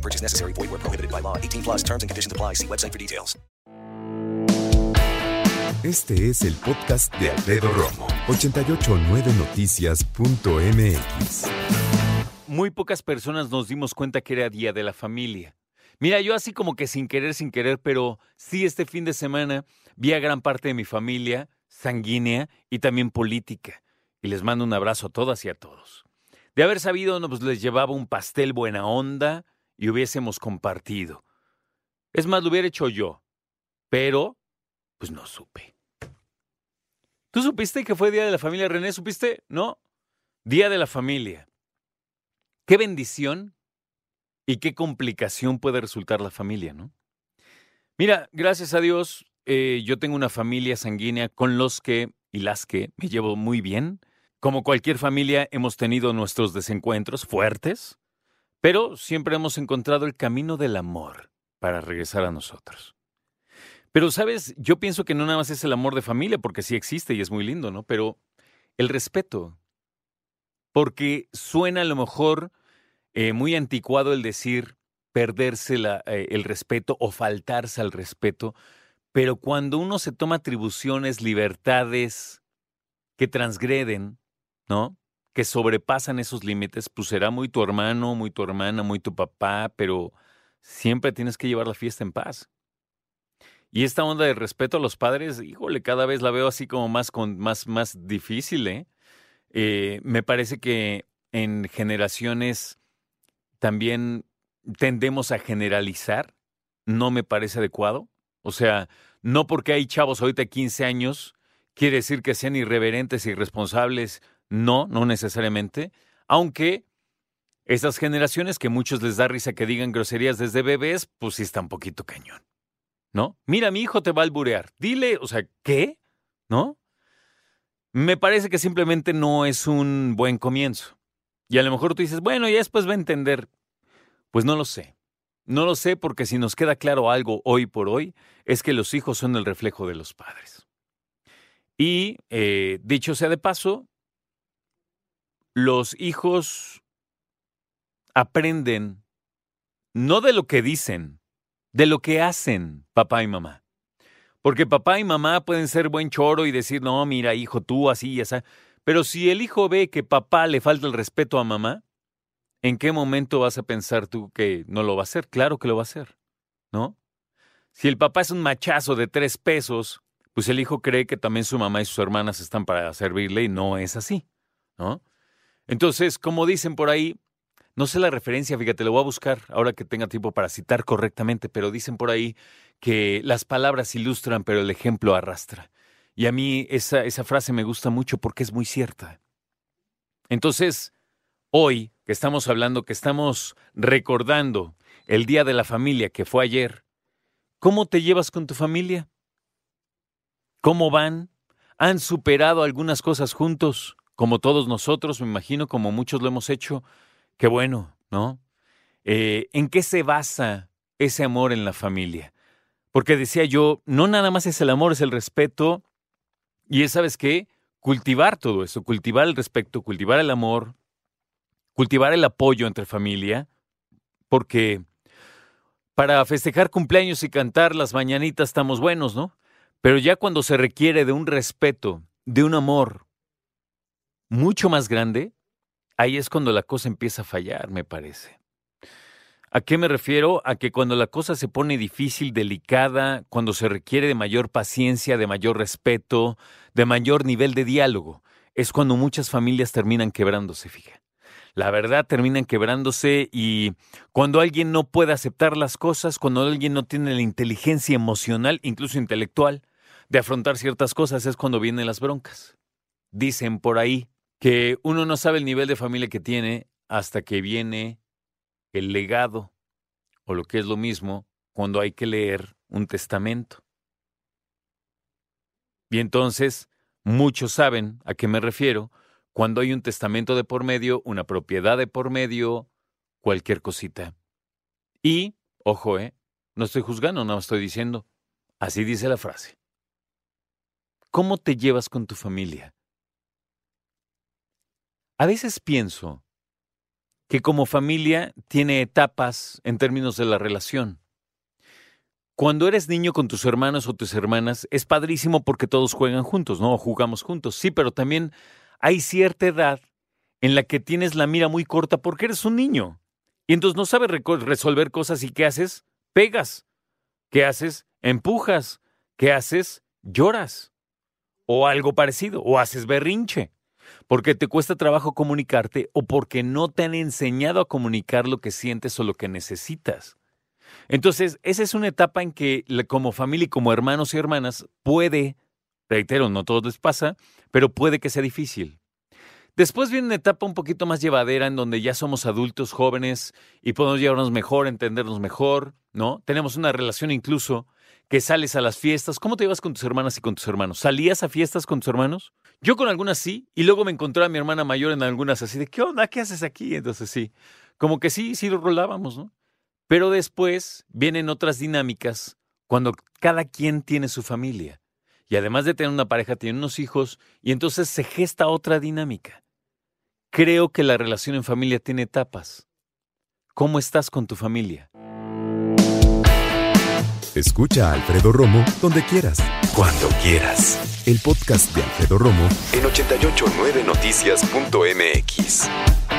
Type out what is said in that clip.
No purchase necessary. Void where prohibited by law. 18 plus terms and conditions apply. See website for details. Este es el podcast de Alfredo Romo. 889noticias.mx. Muy pocas personas nos dimos cuenta que era Día de la Familia. Mira, yo así como que sin querer, sin querer, pero sí este fin de semana vi a gran parte de mi familia sanguínea y también política. Y les mando un abrazo a todas y a todos. De haber sabido, no, pues les llevaba un pastel buena onda y hubiésemos compartido. Es más, lo hubiera hecho yo. Pero, pues no supe. ¿Tú supiste que fue Día de la Familia, René? ¿Supiste? No. Día de la Familia. Qué bendición y qué complicación puede resultar la familia, ¿no? Mira, gracias a Dios, eh, yo tengo una familia sanguínea con los que y las que me llevo muy bien. Como cualquier familia, hemos tenido nuestros desencuentros fuertes, pero siempre hemos encontrado el camino del amor para regresar a nosotros. Pero, ¿sabes? Yo pienso que no nada más es el amor de familia, porque sí existe y es muy lindo, ¿no? Pero el respeto. Porque suena a lo mejor eh, muy anticuado el decir perderse eh, el respeto o faltarse al respeto, pero cuando uno se toma atribuciones, libertades que transgreden, ¿no? Que sobrepasan esos límites, pues será muy tu hermano, muy tu hermana, muy tu papá, pero siempre tienes que llevar la fiesta en paz. Y esta onda de respeto a los padres, híjole, cada vez la veo así como más, con, más, más difícil, ¿eh? Eh, me parece que en generaciones también tendemos a generalizar, no me parece adecuado. O sea, no porque hay chavos ahorita de 15 años, quiere decir que sean irreverentes, irresponsables, no, no necesariamente, aunque esas generaciones que muchos les da risa que digan groserías desde bebés, pues sí está un poquito cañón. ¿No? Mira, mi hijo te va a alburear. Dile, o sea, ¿qué? ¿No? Me parece que simplemente no es un buen comienzo. Y a lo mejor tú dices, bueno, ya después va a entender. Pues no lo sé. No lo sé porque si nos queda claro algo hoy por hoy, es que los hijos son el reflejo de los padres. Y, eh, dicho sea de paso, los hijos aprenden no de lo que dicen, de lo que hacen papá y mamá. Porque papá y mamá pueden ser buen choro y decir, no, mira, hijo, tú así y así. Pero si el hijo ve que papá le falta el respeto a mamá, ¿en qué momento vas a pensar tú que no lo va a hacer? Claro que lo va a hacer, ¿no? Si el papá es un machazo de tres pesos, pues el hijo cree que también su mamá y sus hermanas están para servirle y no es así, ¿no? Entonces, como dicen por ahí, no sé la referencia, fíjate, lo voy a buscar ahora que tenga tiempo para citar correctamente, pero dicen por ahí que las palabras ilustran, pero el ejemplo arrastra. Y a mí esa, esa frase me gusta mucho porque es muy cierta. Entonces, hoy que estamos hablando, que estamos recordando el Día de la Familia que fue ayer, ¿cómo te llevas con tu familia? ¿Cómo van? ¿Han superado algunas cosas juntos? Como todos nosotros, me imagino, como muchos lo hemos hecho. Qué bueno, ¿no? Eh, ¿En qué se basa ese amor en la familia? Porque decía yo, no nada más es el amor, es el respeto. Y es, ¿sabes qué? Cultivar todo eso, cultivar el respeto, cultivar el amor, cultivar el apoyo entre familia. Porque para festejar cumpleaños y cantar las mañanitas estamos buenos, ¿no? Pero ya cuando se requiere de un respeto, de un amor mucho más grande, ahí es cuando la cosa empieza a fallar, me parece. ¿A qué me refiero? A que cuando la cosa se pone difícil, delicada, cuando se requiere de mayor paciencia, de mayor respeto, de mayor nivel de diálogo, es cuando muchas familias terminan quebrándose, fija. La verdad terminan quebrándose y cuando alguien no puede aceptar las cosas, cuando alguien no tiene la inteligencia emocional, incluso intelectual, de afrontar ciertas cosas, es cuando vienen las broncas. Dicen por ahí que uno no sabe el nivel de familia que tiene hasta que viene el legado, o lo que es lo mismo, cuando hay que leer un testamento. Y entonces, muchos saben a qué me refiero cuando hay un testamento de por medio, una propiedad de por medio, cualquier cosita. Y, ojo, ¿eh? No estoy juzgando, no estoy diciendo. Así dice la frase. ¿Cómo te llevas con tu familia? A veces pienso que como familia tiene etapas en términos de la relación. Cuando eres niño con tus hermanos o tus hermanas, es padrísimo porque todos juegan juntos, ¿no? O jugamos juntos. Sí, pero también hay cierta edad en la que tienes la mira muy corta porque eres un niño. Y entonces no sabes resolver cosas y ¿qué haces? Pegas. ¿Qué haces? Empujas. ¿Qué haces? Lloras. O algo parecido. O haces berrinche. Porque te cuesta trabajo comunicarte o porque no te han enseñado a comunicar lo que sientes o lo que necesitas. Entonces, esa es una etapa en que como familia y como hermanos y hermanas puede, reitero, no todo les pasa, pero puede que sea difícil. Después viene una etapa un poquito más llevadera en donde ya somos adultos jóvenes y podemos llevarnos mejor, entendernos mejor, ¿no? Tenemos una relación incluso que sales a las fiestas. ¿Cómo te llevas con tus hermanas y con tus hermanos? ¿Salías a fiestas con tus hermanos? Yo con algunas sí, y luego me encontré a mi hermana mayor en algunas así de, ¿qué onda? ¿Qué haces aquí? Entonces sí, como que sí, sí lo rolábamos, ¿no? Pero después vienen otras dinámicas cuando cada quien tiene su familia. Y además de tener una pareja, tiene unos hijos, y entonces se gesta otra dinámica. Creo que la relación en familia tiene etapas. ¿Cómo estás con tu familia? Escucha a Alfredo Romo donde quieras. Cuando quieras. El podcast de Alfredo Romo en 889noticias.mx.